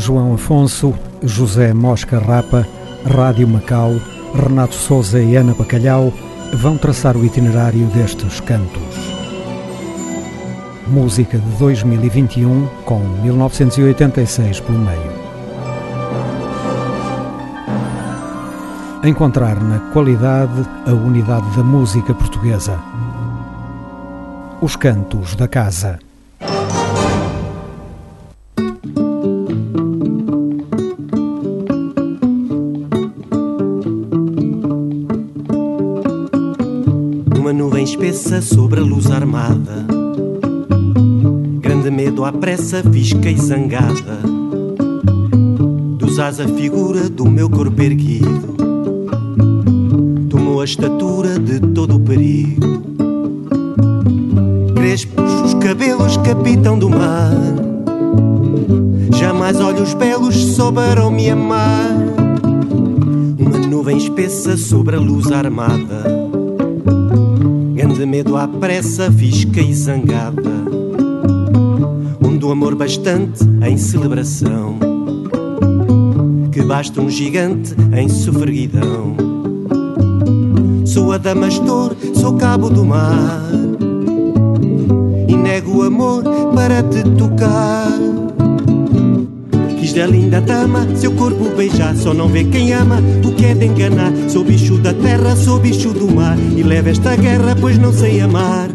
João Afonso, José Mosca Rapa, Rádio Macau, Renato Souza e Ana Bacalhau vão traçar o itinerário destes cantos. Música de 2021 com 1986 pelo meio. Encontrar na qualidade a unidade da música portuguesa. Os Cantos da Casa. Espessa sobre a luz armada. Grande medo à pressa, visca e zangada. Dos a figura do meu corpo erguido. Tomou a estatura de todo o perigo. Crespos os cabelos capitão do mar. Jamais olhos belos souberam me amar. Uma nuvem espessa sobre a luz armada. Grande medo à pressa, visca e zangada. Onde o amor bastante em celebração. Que basta um gigante em sofreguidão. Sou adamastor, sou cabo do mar. E nego o amor para te tocar. Quis da linda dama seu corpo beijar, só não vê quem ama que é de enganar. Sou bicho da terra, sou bicho do mar e levo esta guerra, pois não sei amar.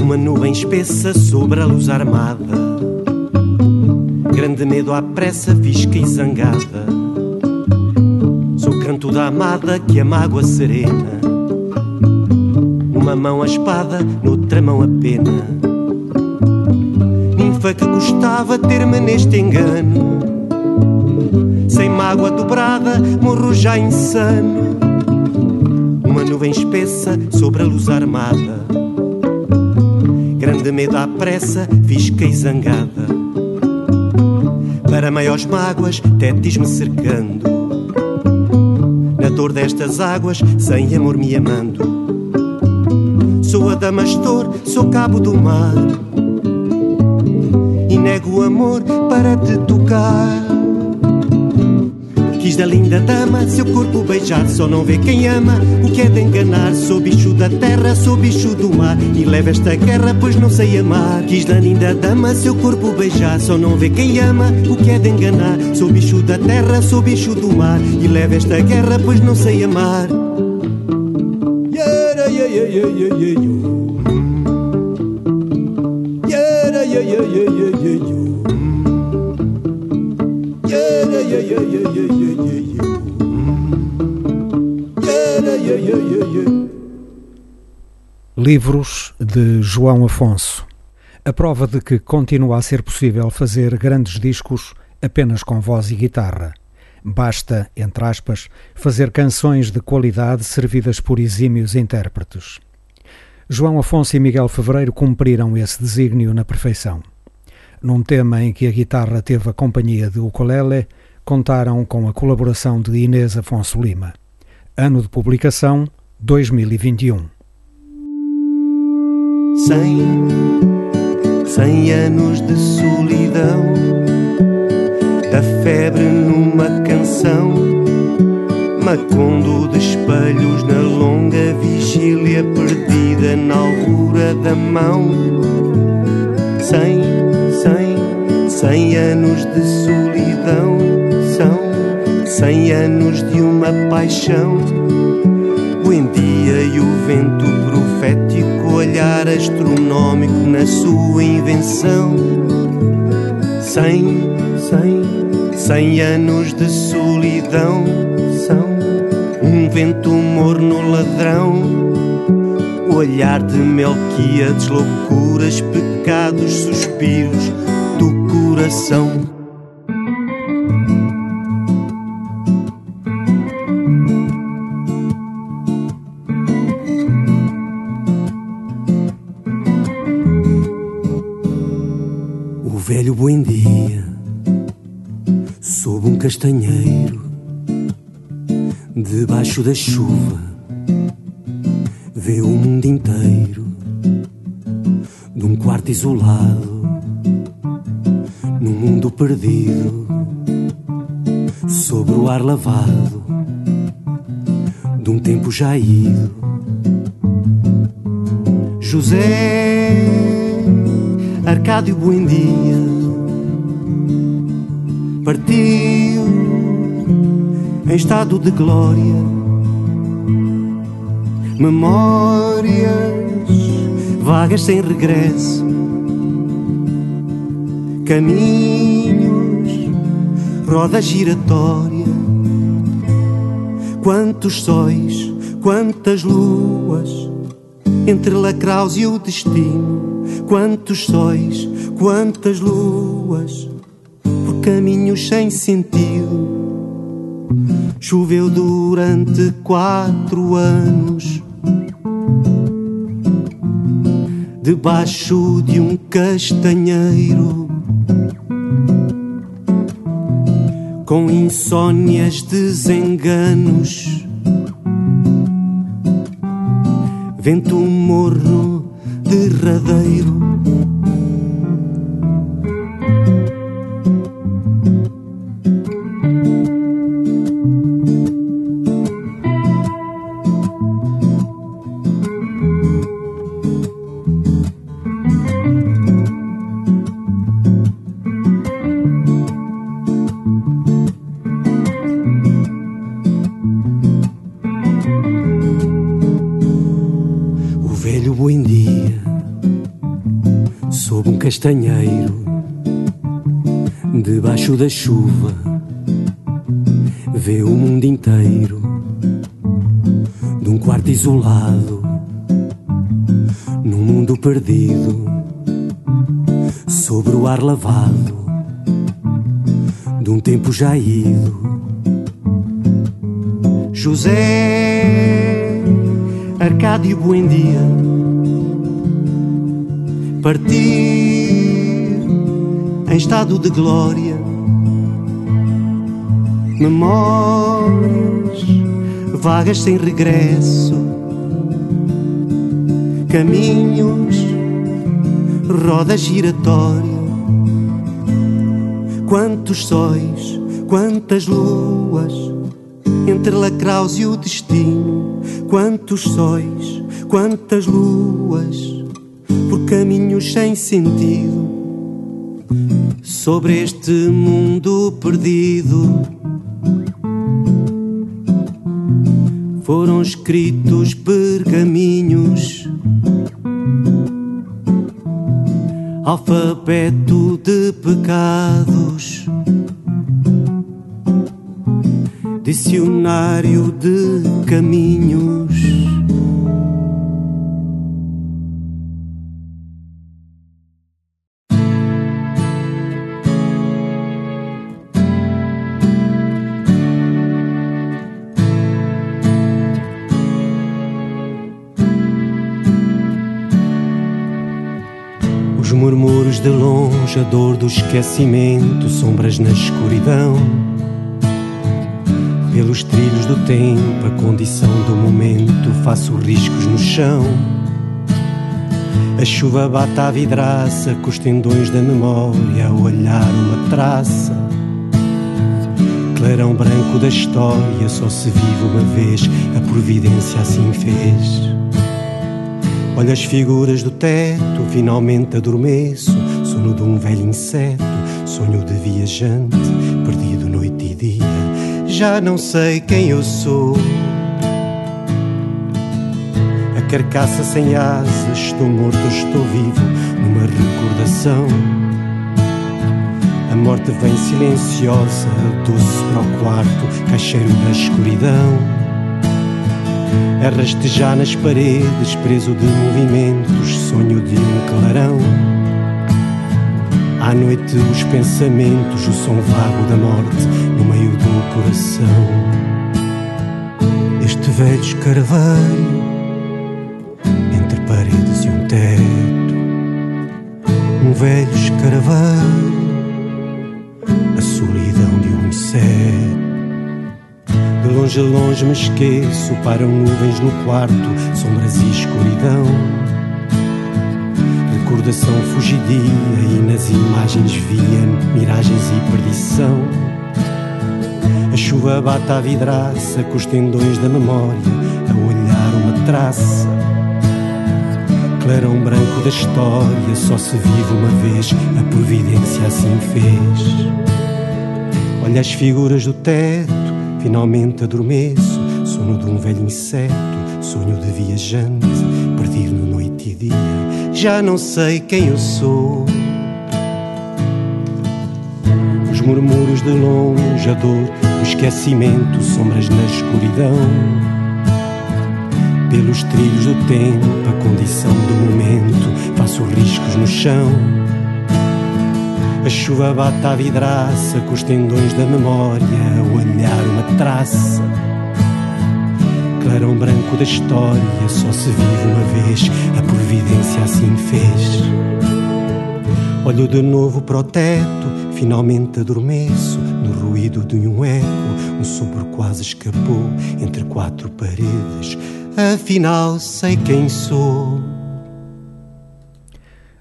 Uma nuvem espessa sobre a luz armada. Grande medo à pressa, visca e zangada. Sou canto da amada que a mágoa serena. Numa mão a espada, noutra mão a pena. Ninfa que gostava ter-me neste engano. Sem mágoa dobrada, morro já insano. Uma nuvem espessa sobre a luz armada. Grande medo à pressa, e zangada. Para maiores mágoas, tétis-me cercando. Na dor destas águas, sem amor me amando. Sou adamastor, sou cabo do mar. E nego o amor para te tocar. Quis da linda dama seu corpo beijar Só não vê quem ama. O que é de enganar? Sou bicho da terra, sou bicho do mar. E levo esta guerra pois não sei amar. Quis da linda dama seu corpo beijar Só não vê quem ama. O que é de enganar? Sou bicho da terra, sou bicho do mar. E levo esta guerra pois não sei amar Livros de João Afonso. A prova de que continua a ser possível fazer grandes discos apenas com voz e guitarra. Basta, entre aspas, fazer canções de qualidade servidas por exímios intérpretes. João Afonso e Miguel Fevereiro cumpriram esse desígnio na perfeição. Num tema em que a guitarra teve a companhia de ukulele, contaram com a colaboração de Inês Afonso Lima. Ano de publicação 2021. Cem, cem anos de solidão, da febre numa canção, macondo de espelhos na longa vigília perdida na altura da mão. Cem, cem, cem anos de solidão, são cem anos de uma paixão. O endia e o vento profético, olhar astronómico na sua invenção. Cem, cem, cem anos de solidão vento morno ladrão. O olhar de Melquíades, loucuras, pecados, suspiros do coração. O velho Buendia, sob um castanheiro, debaixo da chuva, vê o mundo inteiro de um quarto isolado, num mundo perdido, sobre o ar lavado de um tempo já ido. José Arcádio Buendia partiu em estado de glória memórias vagas sem regresso, caminhos, roda giratória. Quantos sóis, quantas luas, entre lacraus e o destino. Quantos sóis, quantas luas, por caminhos sem sentido. Choveu durante quatro anos debaixo de um castanheiro, com insônias, desenganos, vento morno derradeiro. Castanheiro, debaixo da chuva, vê o mundo inteiro, de um quarto isolado, num mundo perdido, sobre o ar lavado, de um tempo já ido. José Arcádio Buendia partiu em estado de glória. Memórias vagas sem regresso, caminhos, roda giratória. Quantos sóis, quantas luas, entre lacraus e o destino. Quantos sóis, quantas luas, por caminhos sem sentido sobre este mundo perdido. Foram escritos pergaminhos, alfabeto de pecados, dicionário de caminhos. Do esquecimento, sombras na escuridão. Pelos trilhos do tempo, a condição do momento, faço riscos no chão. A chuva bate à vidraça, com os tendões da memória, a olhar uma traça. Clarão branco da história, só se vive uma vez, a providência assim fez. Olha as figuras do teto, finalmente adormeço. Sono de um velho inseto, sonho de viajante, perdido noite e dia. Já não sei quem eu sou. A carcaça sem asas, estou morto, estou vivo, numa recordação. A morte vem silenciosa, doce para o quarto, caixeiro da escuridão a rastejar nas paredes, preso de movimentos, sonho de um clarão. À noite os pensamentos, o som vago da morte no meio do coração. Este velho escarvalho entre paredes e um teto. Um velho escarvalho, a solidão de um inseto longe, longe me esqueço, param nuvens no quarto, sombras e escuridão. Recordação fugidia e nas imagens via miragens e perdição. A chuva bate à vidraça com os tendões da memória, a olhar uma traça. Clarão branco da história, só se vive uma vez, a providência assim fez. Olha as figuras do teto, finalmente adormeço, sono de um velho inseto, sonho de viajante, perdido no noite e dia, já não sei quem eu sou. Os murmúrios de longe, a dor, o esquecimento, sombras na escuridão. Pelos trilhos do tempo, a condição do momento, faço riscos no chão a chuva bate à vidraça com os tendões da memória, a olhar uma traça. Clarão branco da história, só se vive uma vez, a providência assim fez. Olho de novo para o teto, finalmente adormeço no ruído de um eco. Um sopro quase escapou entre quatro paredes. Afinal, sei quem sou.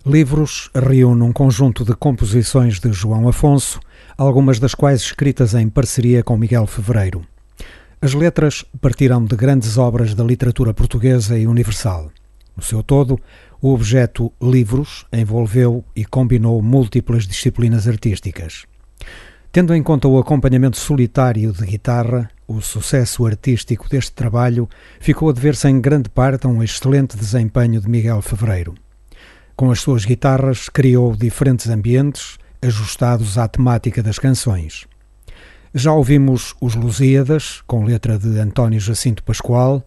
Livros reúne um conjunto de composições de João Afonso, algumas das quais escritas em parceria com Miguel Fevereiro. As letras partiram de grandes obras da literatura portuguesa e universal. No seu todo, o objeto livros envolveu e combinou múltiplas disciplinas artísticas. Tendo em conta o acompanhamento solitário de guitarra, o sucesso artístico deste trabalho ficou a dever-se em grande parte a um excelente desempenho de Miguel Fevereiro. Com as suas guitarras, criou diferentes ambientes ajustados à temática das canções. Já ouvimos Os Lusíadas, com letra de António Jacinto Pascoal,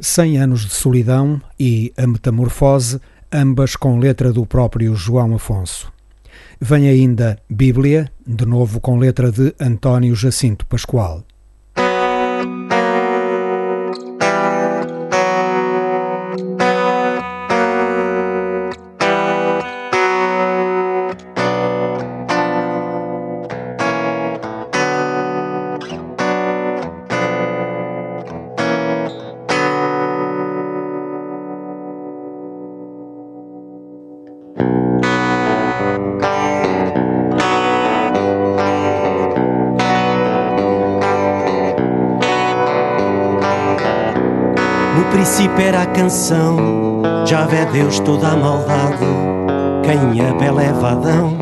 Cem Anos de Solidão e A Metamorfose, ambas com letra do próprio João Afonso. Vem ainda Bíblia, de novo com letra de António Jacinto Pascoal. Já vê Deus toda a maldade. Quem a bela é vadão,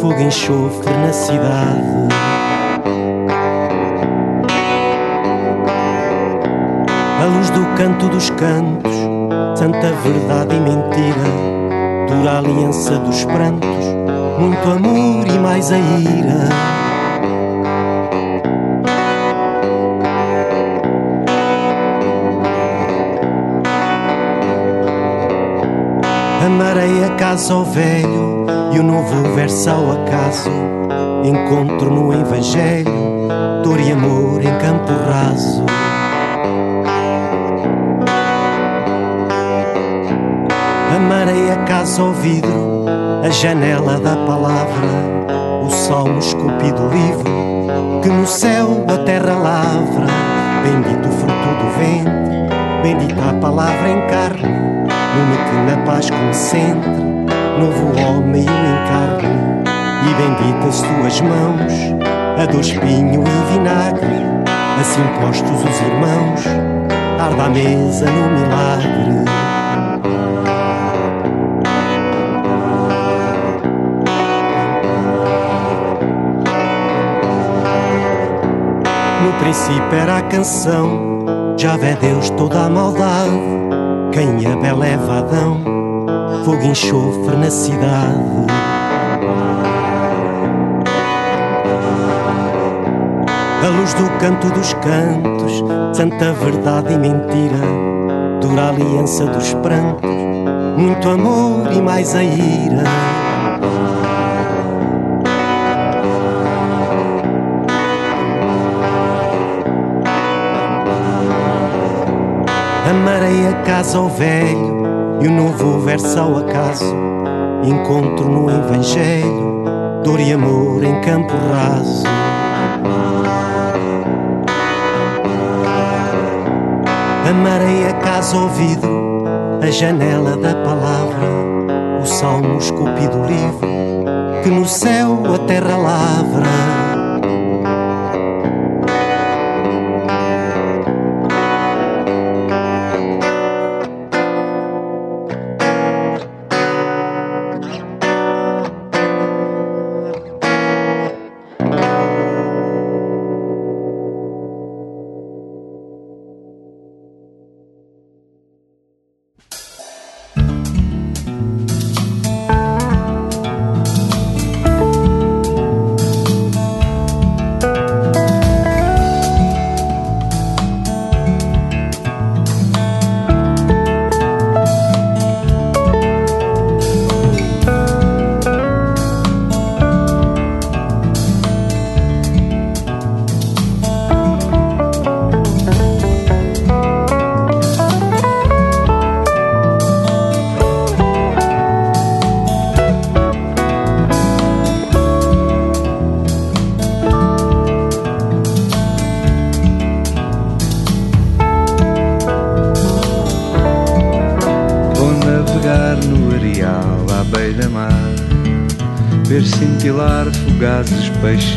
fogo enxofre na cidade. A luz do canto dos cantos, santa verdade e mentira, dura aliança dos prantos, muito amor e mais a ira. Casa ao velho e o novo verso ao acaso. Encontro no Evangelho dor e amor em campo raso. Amarei a casa ao vidro, a janela da palavra, o salmo esculpido livro que no céu a terra lavra. Bendito o fruto do vento, bendita a palavra em carne Lume que na paz concentre, novo homem o encarne. E benditas tuas mãos, a do espinho e vinagre. Assim postos os irmãos, arda a mesa no milagre. No princípio era a canção, já vê Deus toda a maldade quem a bela é vadão, fogo enxofre na cidade. A luz do canto dos cantos, santa verdade e mentira, dura aliança dos prantos, muito amor e mais a ira. Amarei a casa ao velho e o novo verso ao acaso. Encontro no Evangelho dor e amor em campo raso. Amarei a casa ouvido, a janela da palavra, o salmo esculpido livre, que no céu a terra lavra. space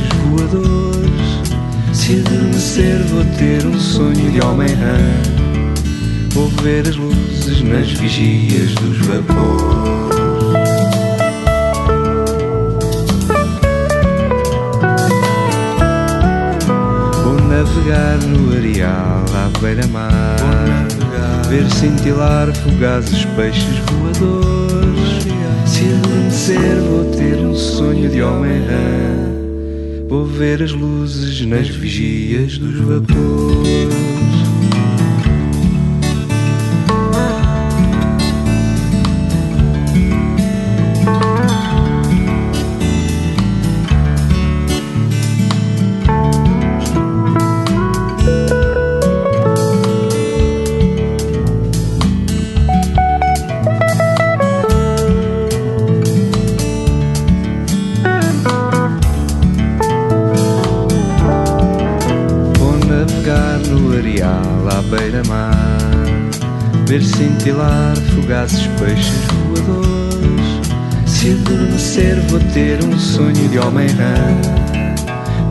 sonho de homem-rã.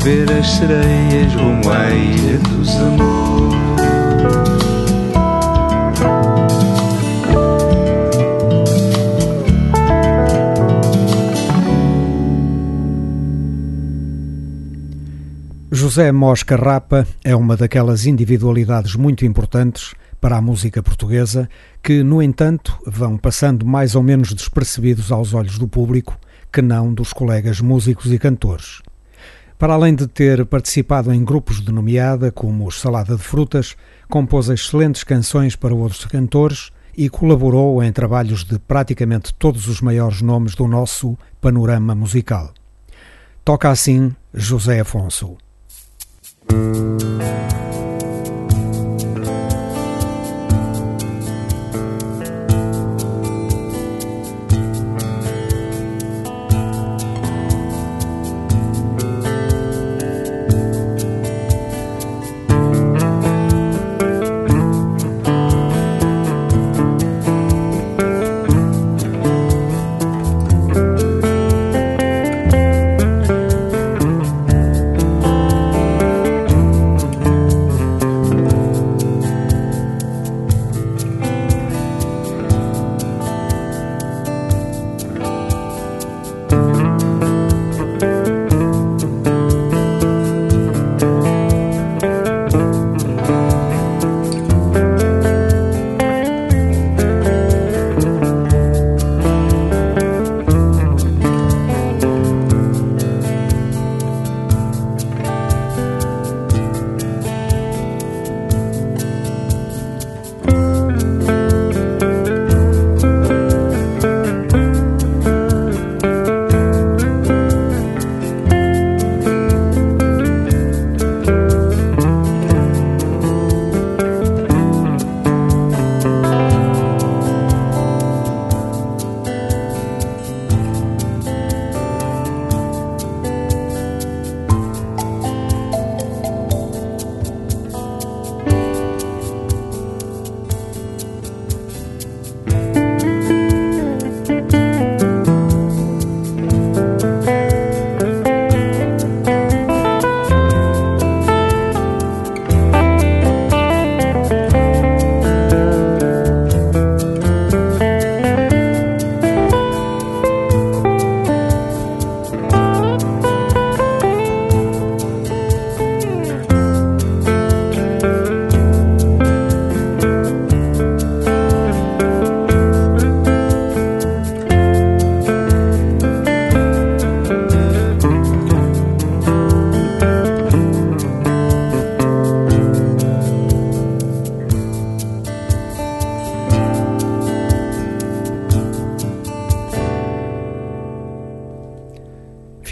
Ver as sereias rumo à ilha dos amores. José Mosca Rapa é uma daquelas individualidades muito importantes para a música portuguesa que, no entanto, vão passando mais ou menos despercebidos aos olhos do público que não dos colegas músicos e cantores. Para além de ter participado em grupos de nomeada, como os Salada de Frutas, compôs excelentes canções para outros cantores e colaborou em trabalhos de praticamente todos os maiores nomes do nosso panorama musical. Toca assim José Afonso.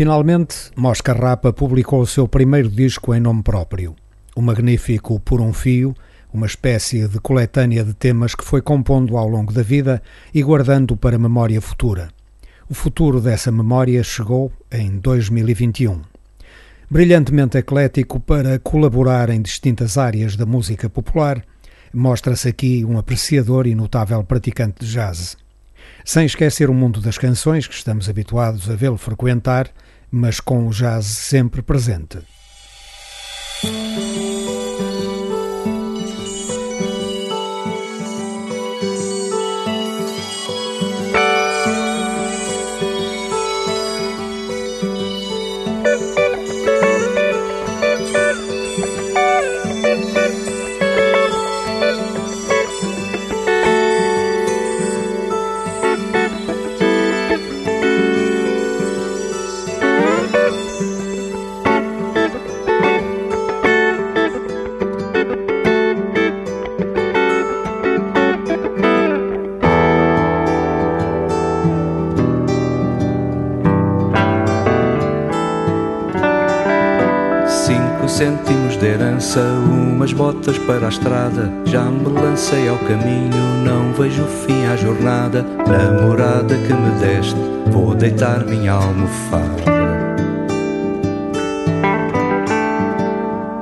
Finalmente, Mosca Rapa publicou o seu primeiro disco em nome próprio, o magnífico Por um Fio, uma espécie de coletânea de temas que foi compondo ao longo da vida e guardando para memória futura. O futuro dessa memória chegou em 2021. Brilhantemente eclético para colaborar em distintas áreas da música popular, mostra-se aqui um apreciador e notável praticante de jazz. Sem esquecer o mundo das canções que estamos habituados a vê-lo frequentar, mas com o jazz sempre presente. 5 cêntimos de herança, umas botas para a estrada. Já me lancei ao caminho, não vejo fim à jornada. Namorada que me deste, vou deitar minha almofada.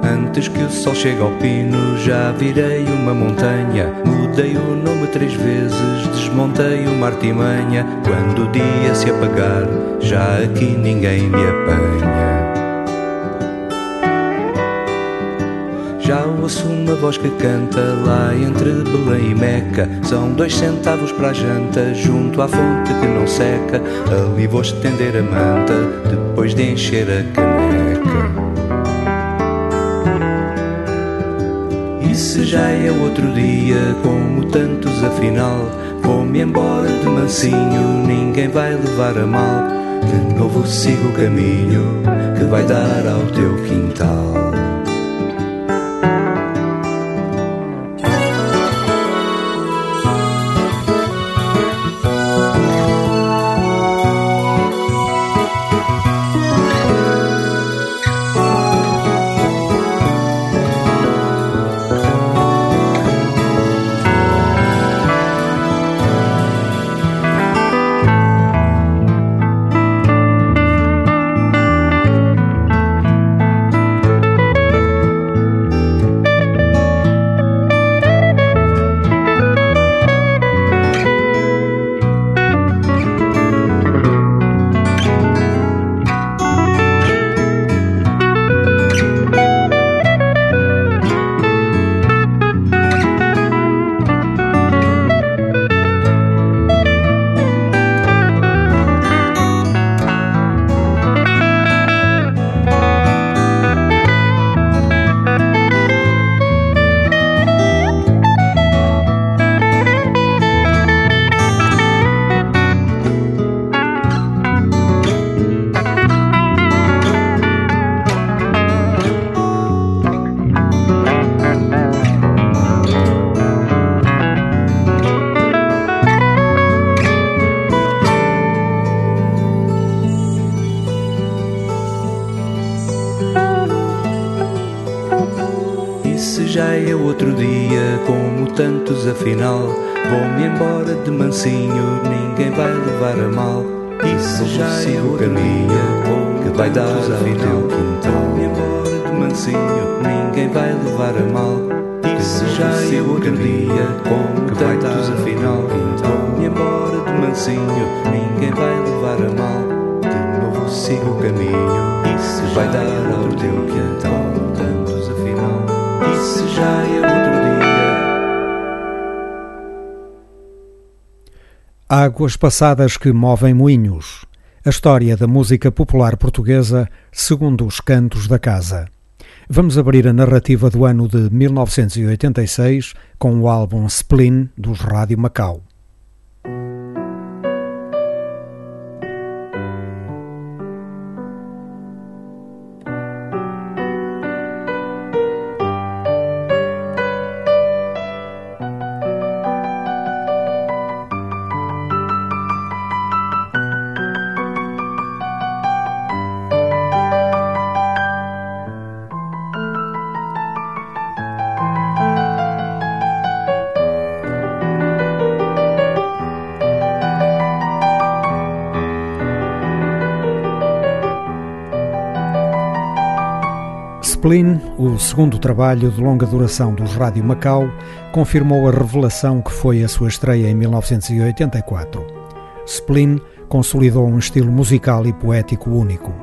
Antes que o sol chegue ao pino, já virei uma montanha. Mudei o nome três vezes, desmontei uma artimanha. Quando o dia se apagar, já aqui ninguém me apanha. Uma voz que canta lá entre Belém e Meca. São dois centavos para a janta, junto à fonte que não seca. Ali vou estender a manta, depois de encher a caneca. E se já é outro dia, como tantos afinal, vou-me embora de mansinho, ninguém vai levar a mal. De novo sigo o caminho que vai dar ao teu quintal. Afinal Vou-me embora de mansinho, ninguém vai levar a mal. Isso já é o caminho que vai dar ao teu quintal. Vou-me embora de mansinho, ninguém vai levar a mal. Isso já é o caminho que vai dar afinal. Vou-me embora de mansinho, ninguém vai levar a mal. De novo sigo o caminho, isso vai dar ao teu quintal. Tantos afinal, isso já é outro Águas passadas que movem moinhos. A história da música popular portuguesa segundo os cantos da casa. Vamos abrir a narrativa do ano de 1986 com o álbum Spleen dos Rádio Macau. Segundo trabalho de longa duração dos Rádio Macau, confirmou a revelação que foi a sua estreia em 1984. Spleen consolidou um estilo musical e poético único.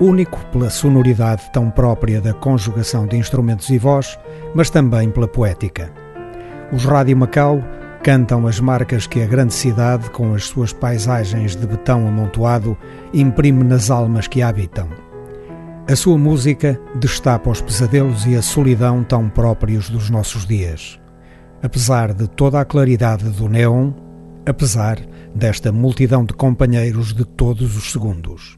Único pela sonoridade tão própria da conjugação de instrumentos e voz, mas também pela poética. Os Rádio Macau cantam as marcas que a grande cidade, com as suas paisagens de betão amontoado, imprime nas almas que a habitam. A sua música destapa os pesadelos e a solidão tão próprios dos nossos dias. Apesar de toda a claridade do neon, apesar desta multidão de companheiros de todos os segundos.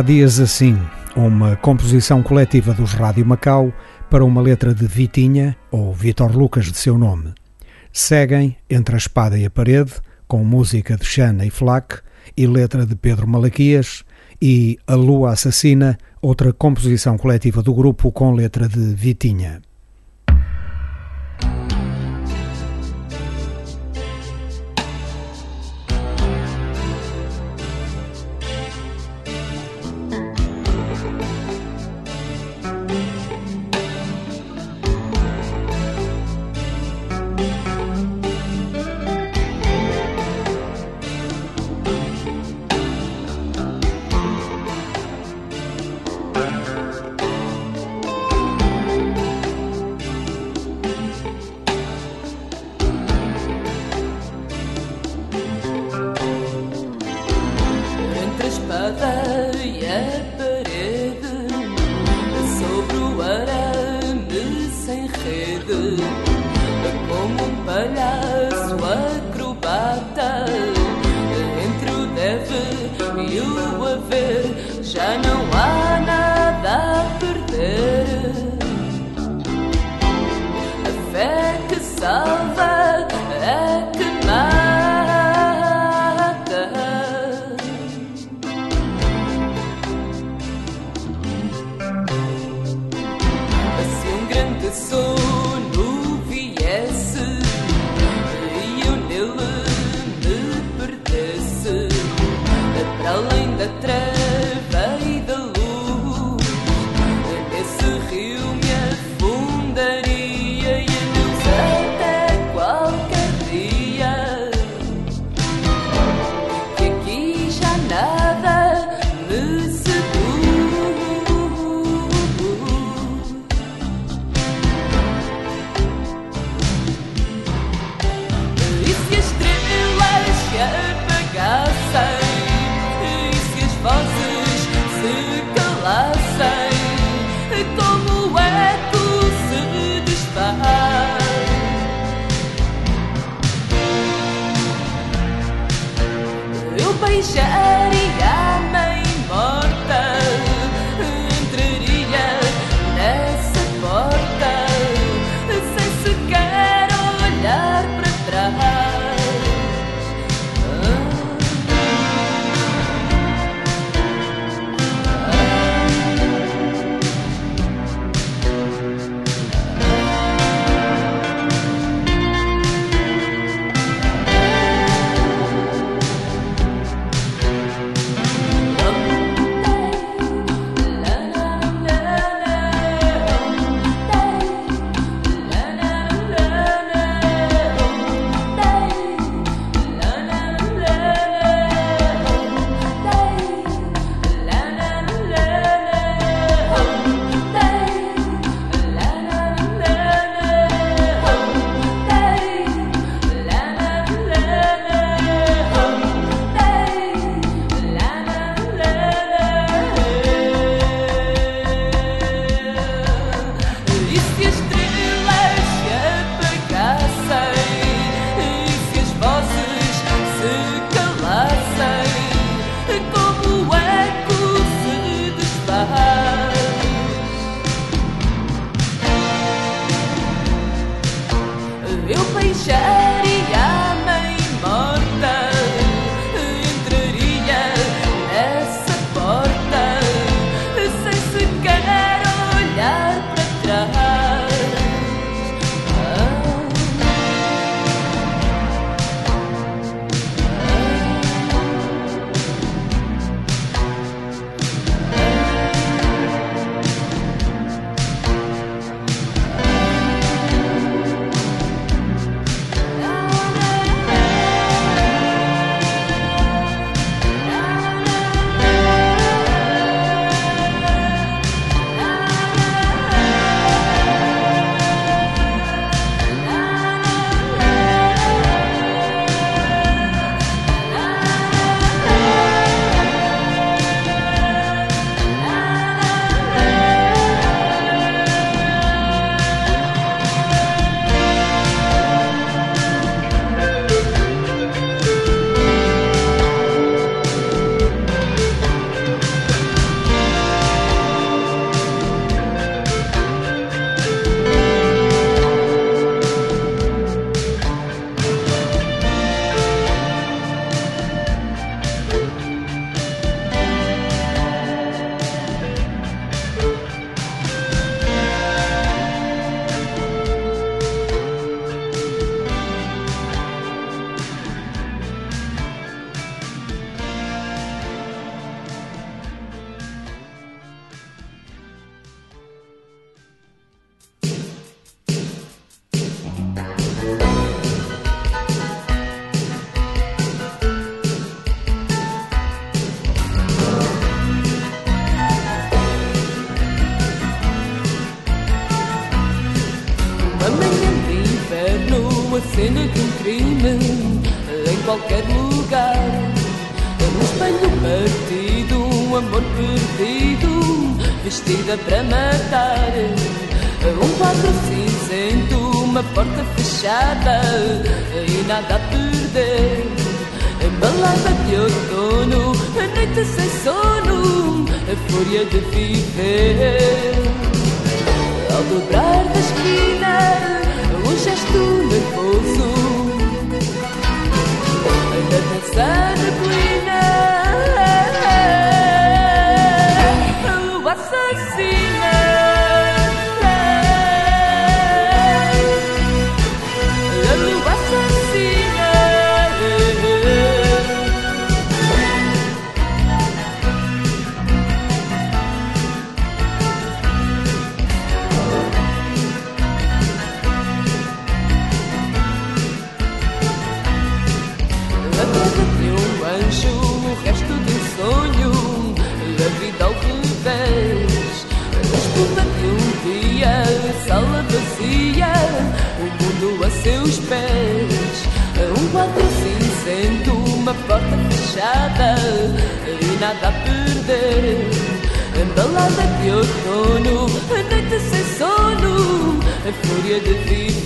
Há dias assim, uma composição coletiva dos Rádio Macau para uma letra de Vitinha, ou Vitor Lucas de seu nome. Seguem Entre a Espada e a Parede, com música de Xana e Flack e letra de Pedro Malaquias, e A Lua Assassina, outra composição coletiva do grupo com letra de Vitinha.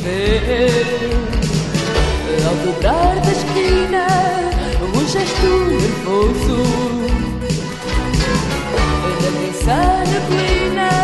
Viver. Ao dobrar da esquina, um gesto nervoso, a dançar na colina.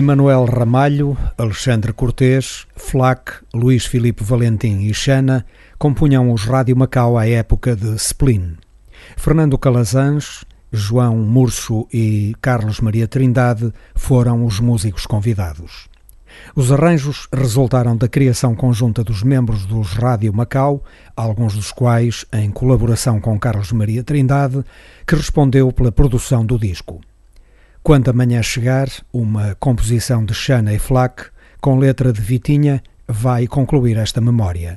Emanuel Ramalho, Alexandre Cortês, Flac, Luís Filipe Valentim e Xana compunham os Rádio Macau à época de Splin. Fernando Calazans, João Murcho e Carlos Maria Trindade foram os músicos convidados. Os arranjos resultaram da criação conjunta dos membros dos Rádio Macau, alguns dos quais em colaboração com Carlos Maria Trindade, que respondeu pela produção do disco. Quando amanhã chegar, uma composição de Xana e Flack, com letra de Vitinha, vai concluir esta memória.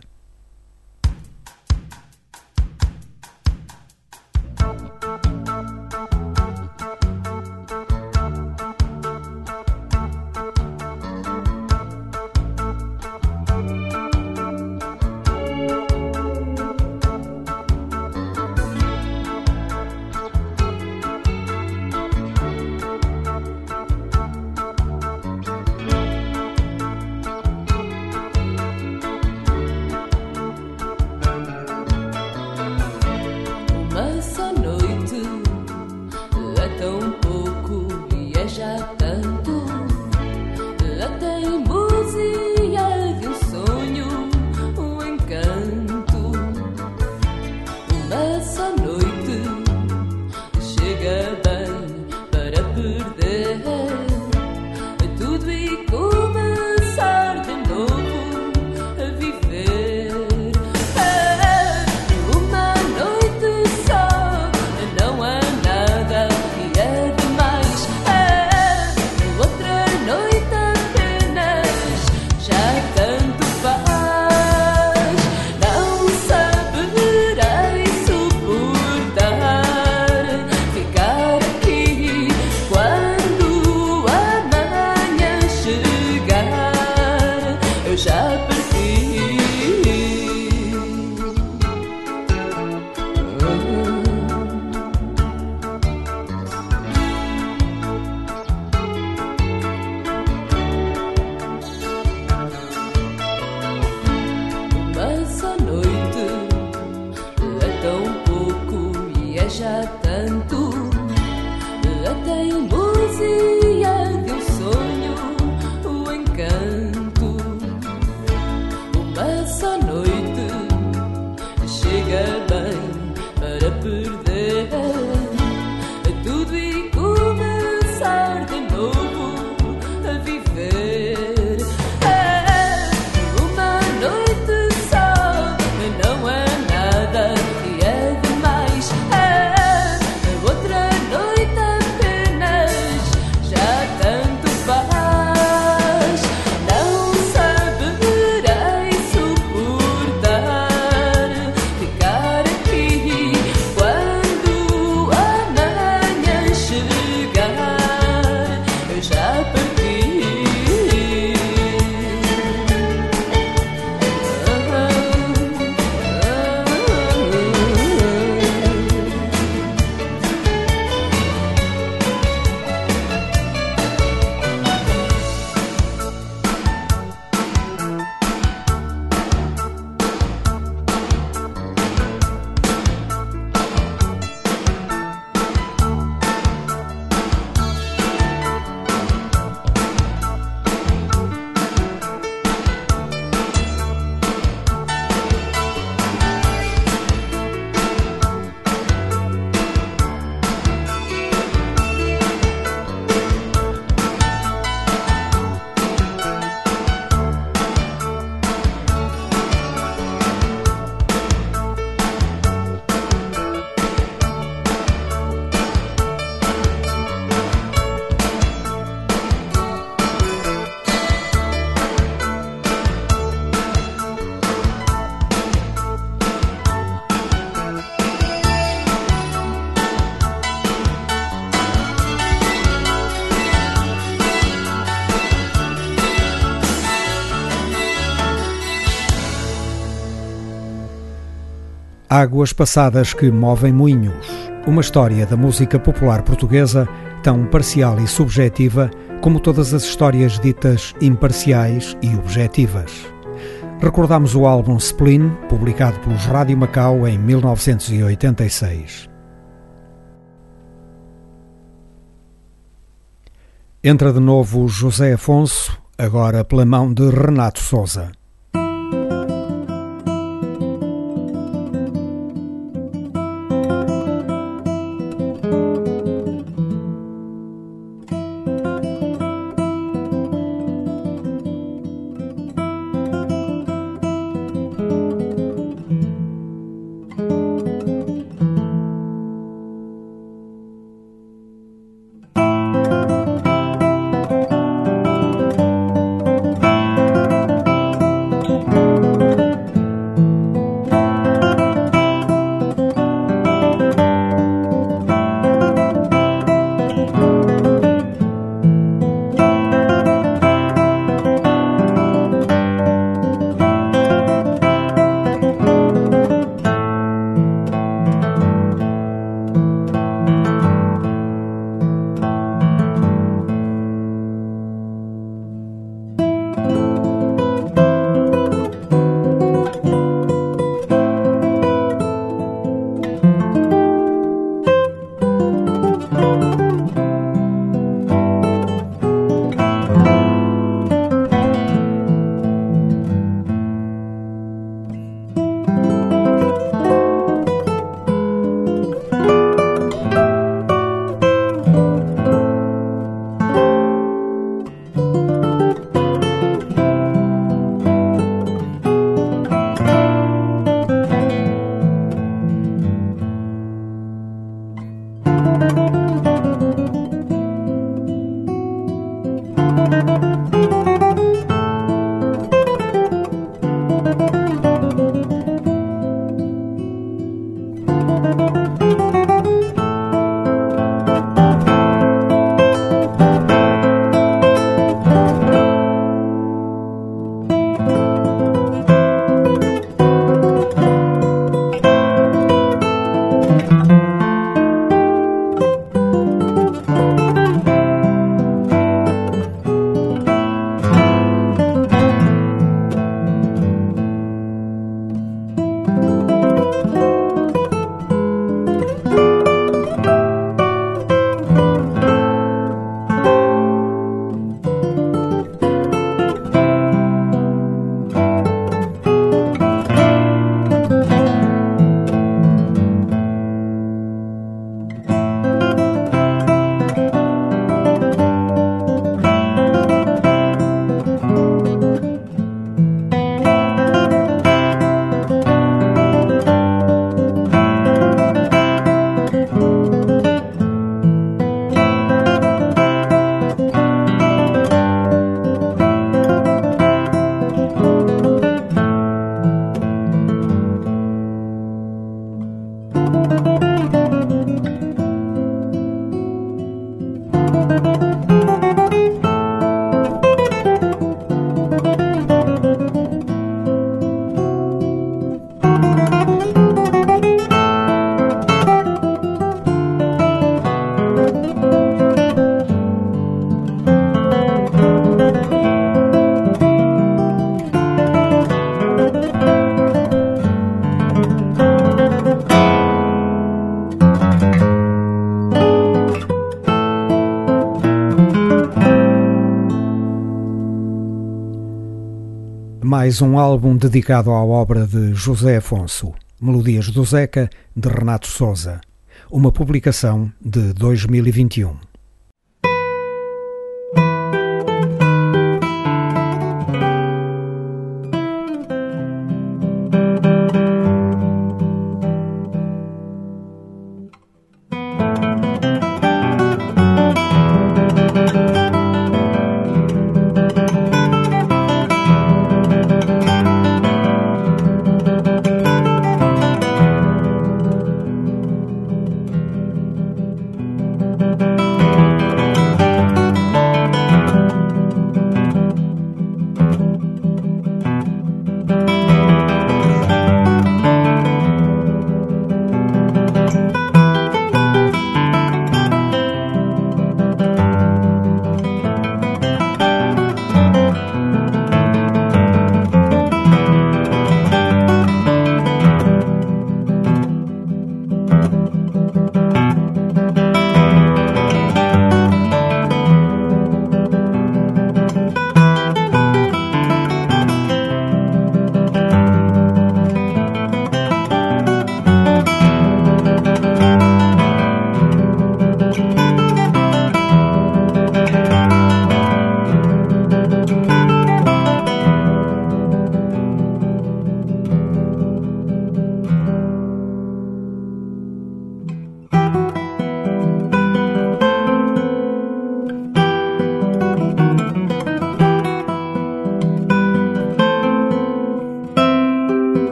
Águas passadas que movem moinhos. Uma história da música popular portuguesa tão parcial e subjetiva como todas as histórias ditas imparciais e objetivas. Recordamos o álbum Spleen, publicado pelos Rádio Macau em 1986. Entra de novo José Afonso, agora pela mão de Renato Souza. Mais um álbum dedicado à obra de José Afonso, Melodias do Zeca, de Renato Souza, uma publicação de 2021.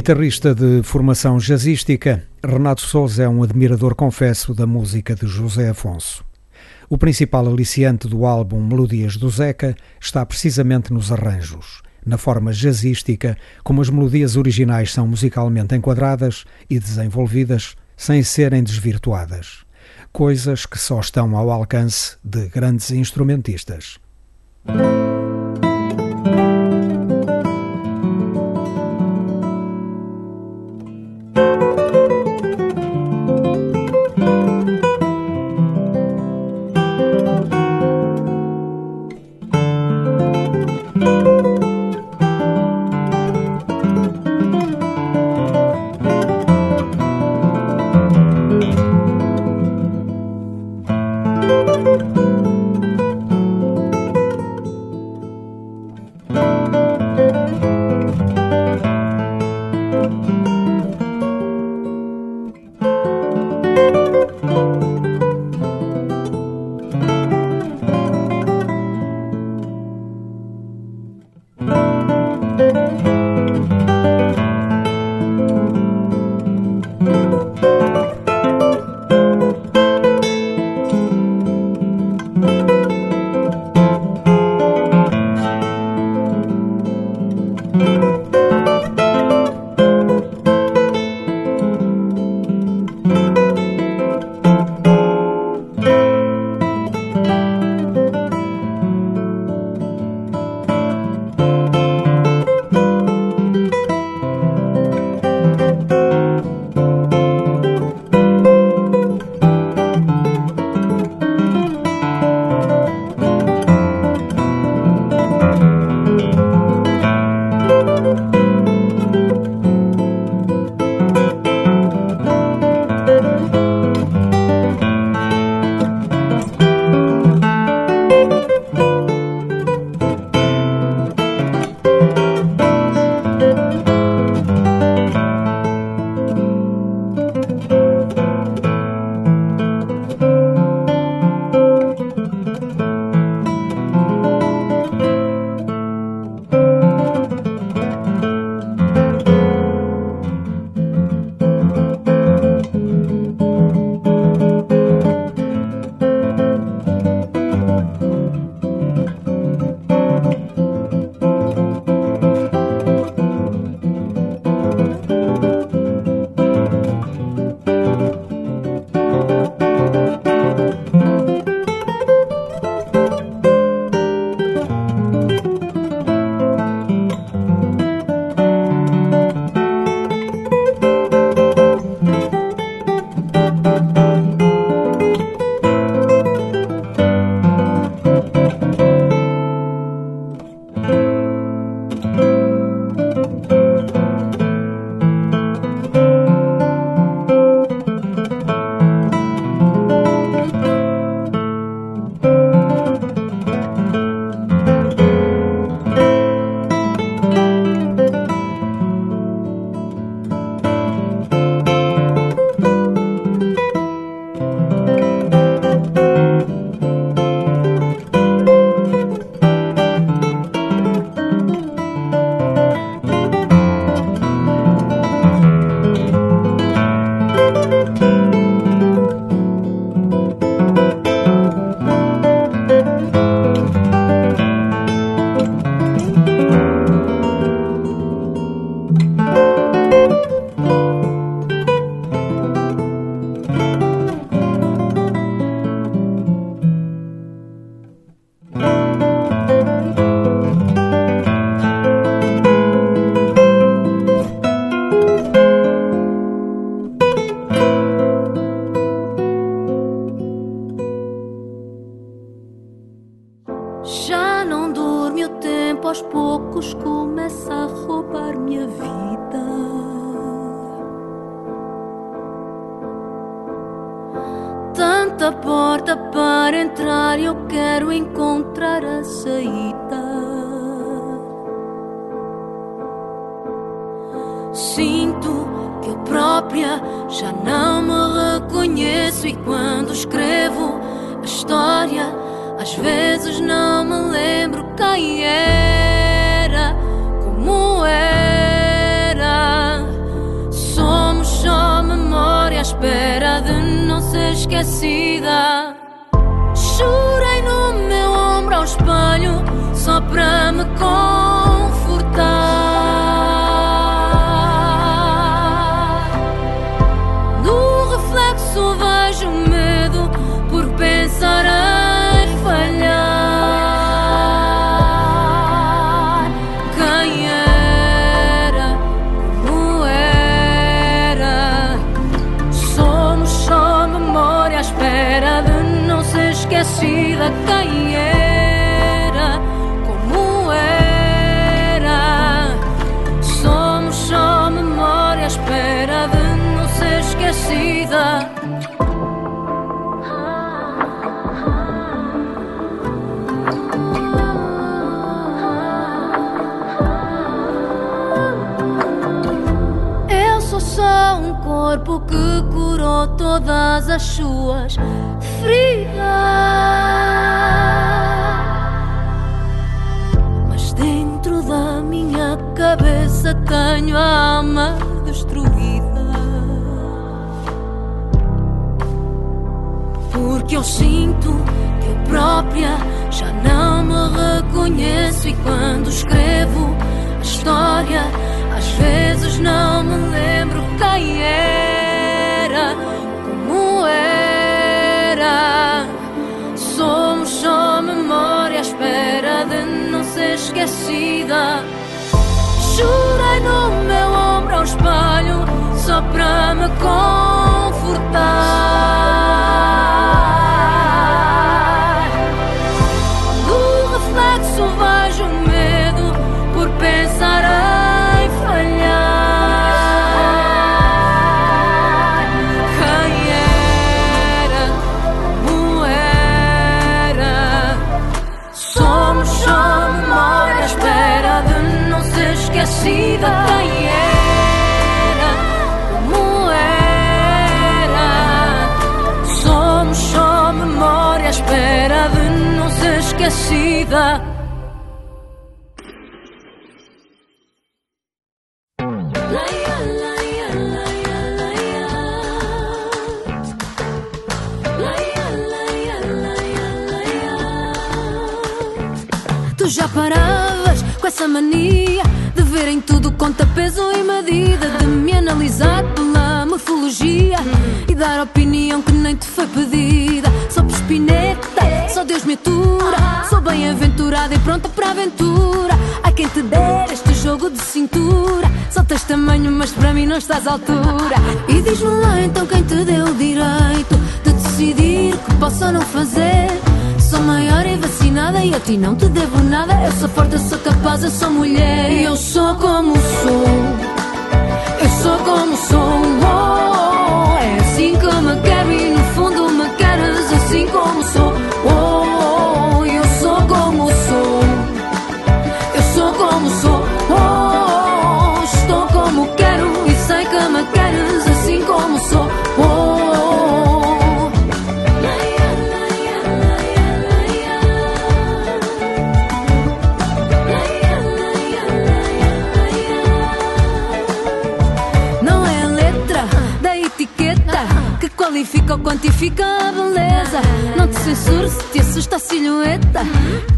Guitarrista de formação jazzística, Renato Souza é um admirador, confesso, da música de José Afonso. O principal aliciante do álbum Melodias do Zeca está precisamente nos arranjos, na forma jazzística, como as melodias originais são musicalmente enquadradas e desenvolvidas sem serem desvirtuadas. Coisas que só estão ao alcance de grandes instrumentistas. Todas as suas feridas. Mas dentro da minha cabeça tenho a alma destruída. Porque eu sinto que eu própria já não me reconheço e quando escrevo a história, às vezes não me lembro quem era, espera de não ser esquecida. Chorei no meu ombro ao espelho só para me confortar. No reflexo vejo Tu já paravas com essa mania de ver em tudo conta peso e medida, de me analisar pela morfologia e dar opinião que nem te foi pedida. Sou espineta, só Deus me atura. Sou bem-aventurada e pronta para a aventura. Quem te der este jogo de cintura. Só tens tamanho, mas para mim não estás à altura. E diz-me lá então quem te deu o direito de decidir que posso ou não fazer. Sou maior e vacinada e a ti não te devo nada. Eu sou forte, eu sou capaz, eu sou mulher. E eu sou como sou. Eu sou como sou. Oh, é assim que me quero e no fundo me queres assim como sou. Qualifica ou quantifica a beleza. Não te censuro se te assusta a silhueta.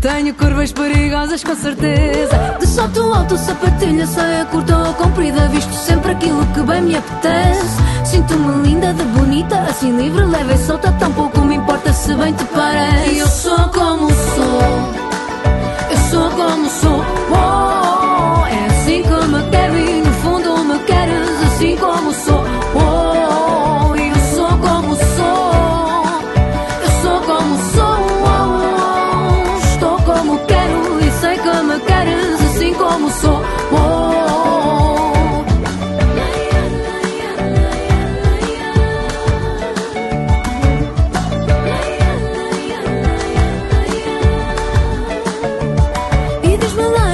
Tenho curvas perigosas com certeza. De salto alto, sapatilha, saia curta ou comprida. Visto sempre aquilo que bem me apetece. Sinto-me linda, de bonita, assim livre, leve e solta. Tampouco me importa se bem te parece. Eu sou como sou. Eu sou como sou. Oh, é assim que me quero e no fundo me queres assim como sou.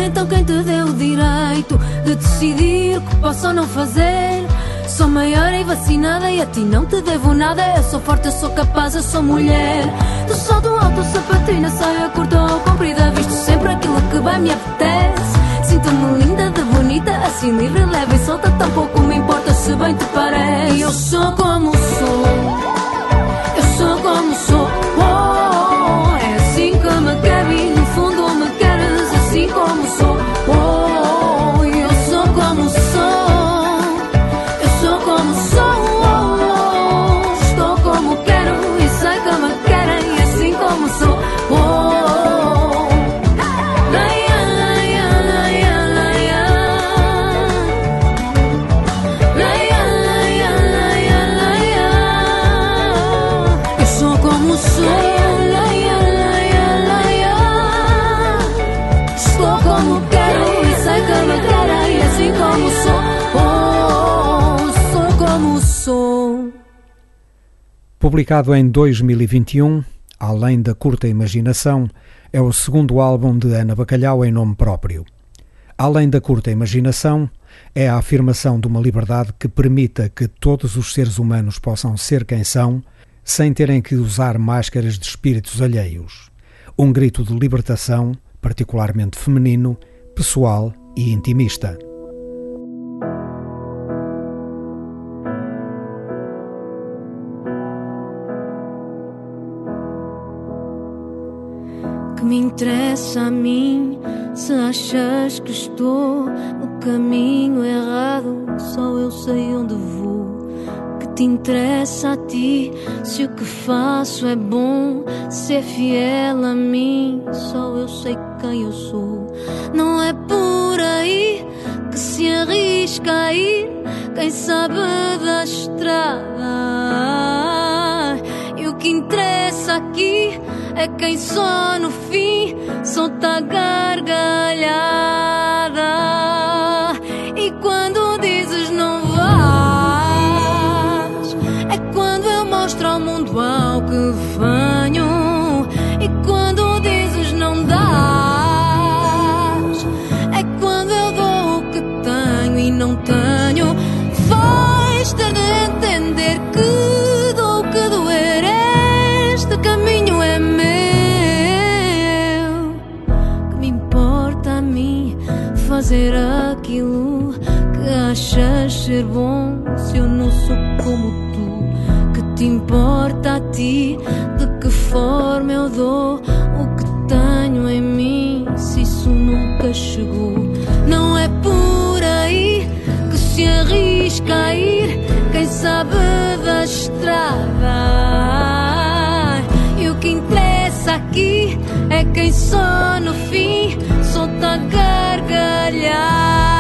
Então quem te deu o direito de decidir o que posso ou não fazer. Sou maior e vacinada e a ti não te devo nada. Eu sou forte, eu sou capaz, eu sou mulher. Do salto alto, sapatina, saia curta ou comprida. Visto sempre aquilo que bem me apetece. Sinto-me linda, de bonita, assim livre, leve e solta. Tampouco me importa se bem te parece. Eu sou como sou. Eu sou. Publicado em 2021, Além da Curta Imaginação, é o segundo álbum de Ana Bacalhau em nome próprio. Além da curta imaginação, é a afirmação de uma liberdade que permita que todos os seres humanos possam ser quem são, sem terem que usar máscaras de espíritos alheios. Um grito de libertação, particularmente feminino, pessoal e intimista. Me interessa a mim se achas que estou no caminho errado, só eu sei onde vou. Que te interessa a ti se o que faço é bom, se é fiel a mim, só eu sei quem eu sou. Não é por aí que se arrisca a ir, quem sabe da estrada. E o que interessa aqui é quem só no fim solta a gargalhada. Ser bom se eu não sou como tu? Que te importa a ti de que forma eu dou o que tenho em mim se isso nunca chegou? Não é por aí que se arrisca a ir quem sabe da estrada. E o que interessa aqui é quem só no fim solta a gargalhada.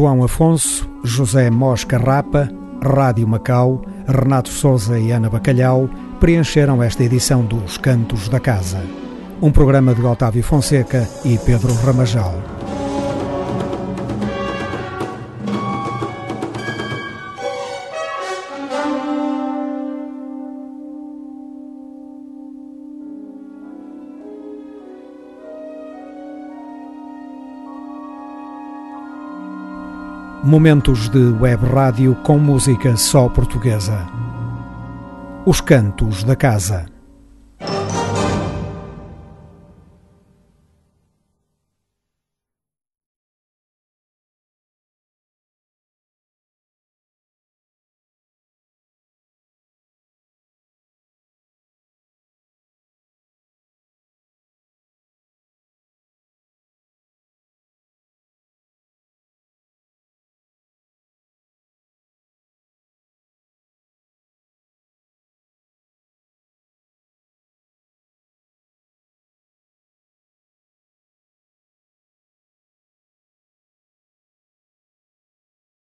João Afonso, José Mosca Rapa, Rádio Macau, Renato Souza e Ana Bacalhau preencheram esta edição dos Cantos da Casa. Um programa de Otávio Fonseca e Pedro Ramajal. Momentos de web rádio com música só portuguesa. Os Cantos da Casa.